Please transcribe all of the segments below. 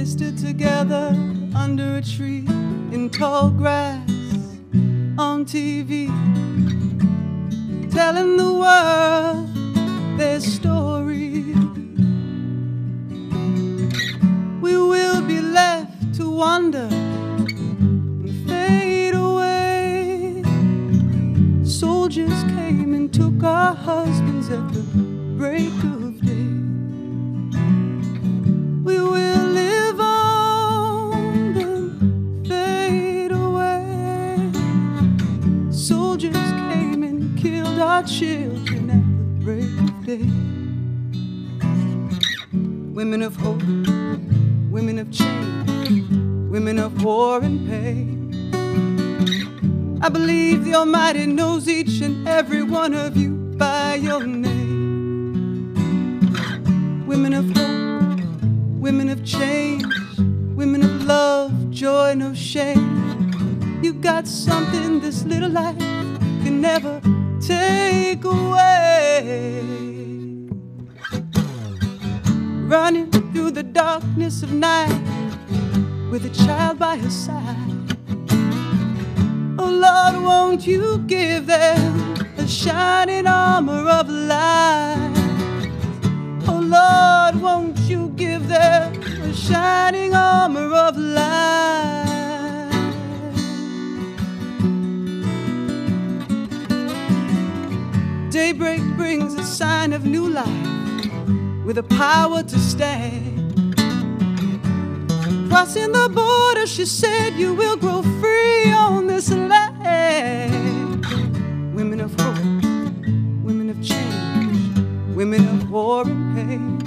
together under a tree in tall grass on TV, telling the world their story. We will be left to wonder and fade away. Soldiers came and took our husbands at the break of our children at the break of day. Women of hope, women of change, women of war and pain. I believe the Almighty knows each and every one of you by your name. Women of hope, women of change, women of love, joy, no shame. You got something this little life can never take away. Running through the darkness of night with a child by her side. Oh Lord, won't you give them a shining armor of light? Oh Lord, won't you give them a shining armor of light? Daybreak brings a sign of new life with a power to stand. Crossing the border, she said, You will grow free on this land. Women of hope, women of change, women of war and pain.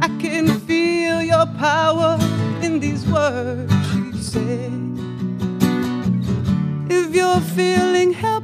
I can feel your power in these words, she said. If you're feeling helpless,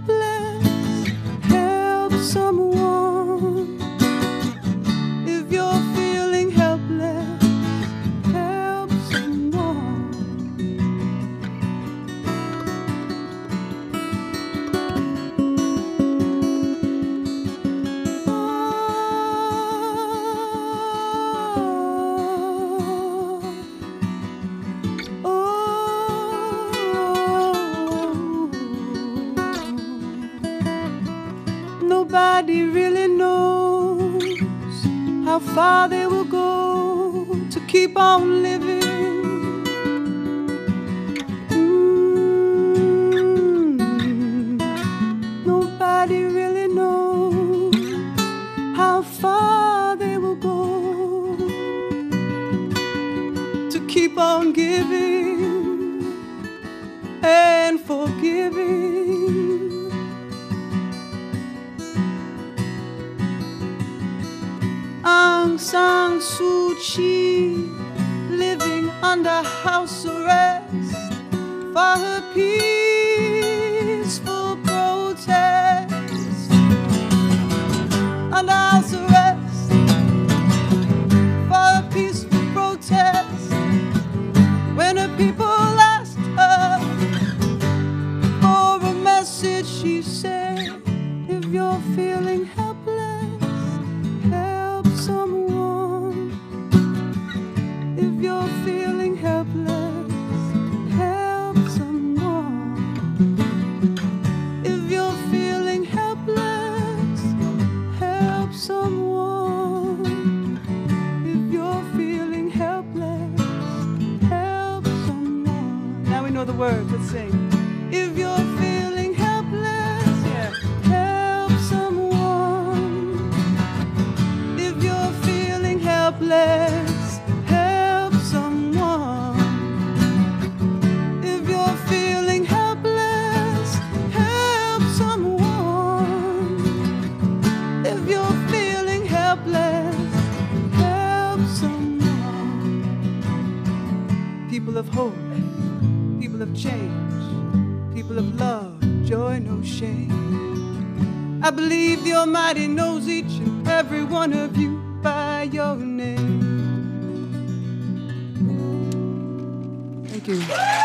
Nobody really knows how far they will go to keep on living. Mm. Nobody really knows how far they will go to keep on giving and forgiving. San Suu Kyi living under house arrest for her peaceful protest. Under house feeling helpless, help someone. If you're feeling helpless, help someone. If you're feeling helpless, help someone. Now we know the words, let's sing. Of hope, people of change, people of love, joy, no shame. I believe the Almighty knows each and every one of you by your name. Thank you.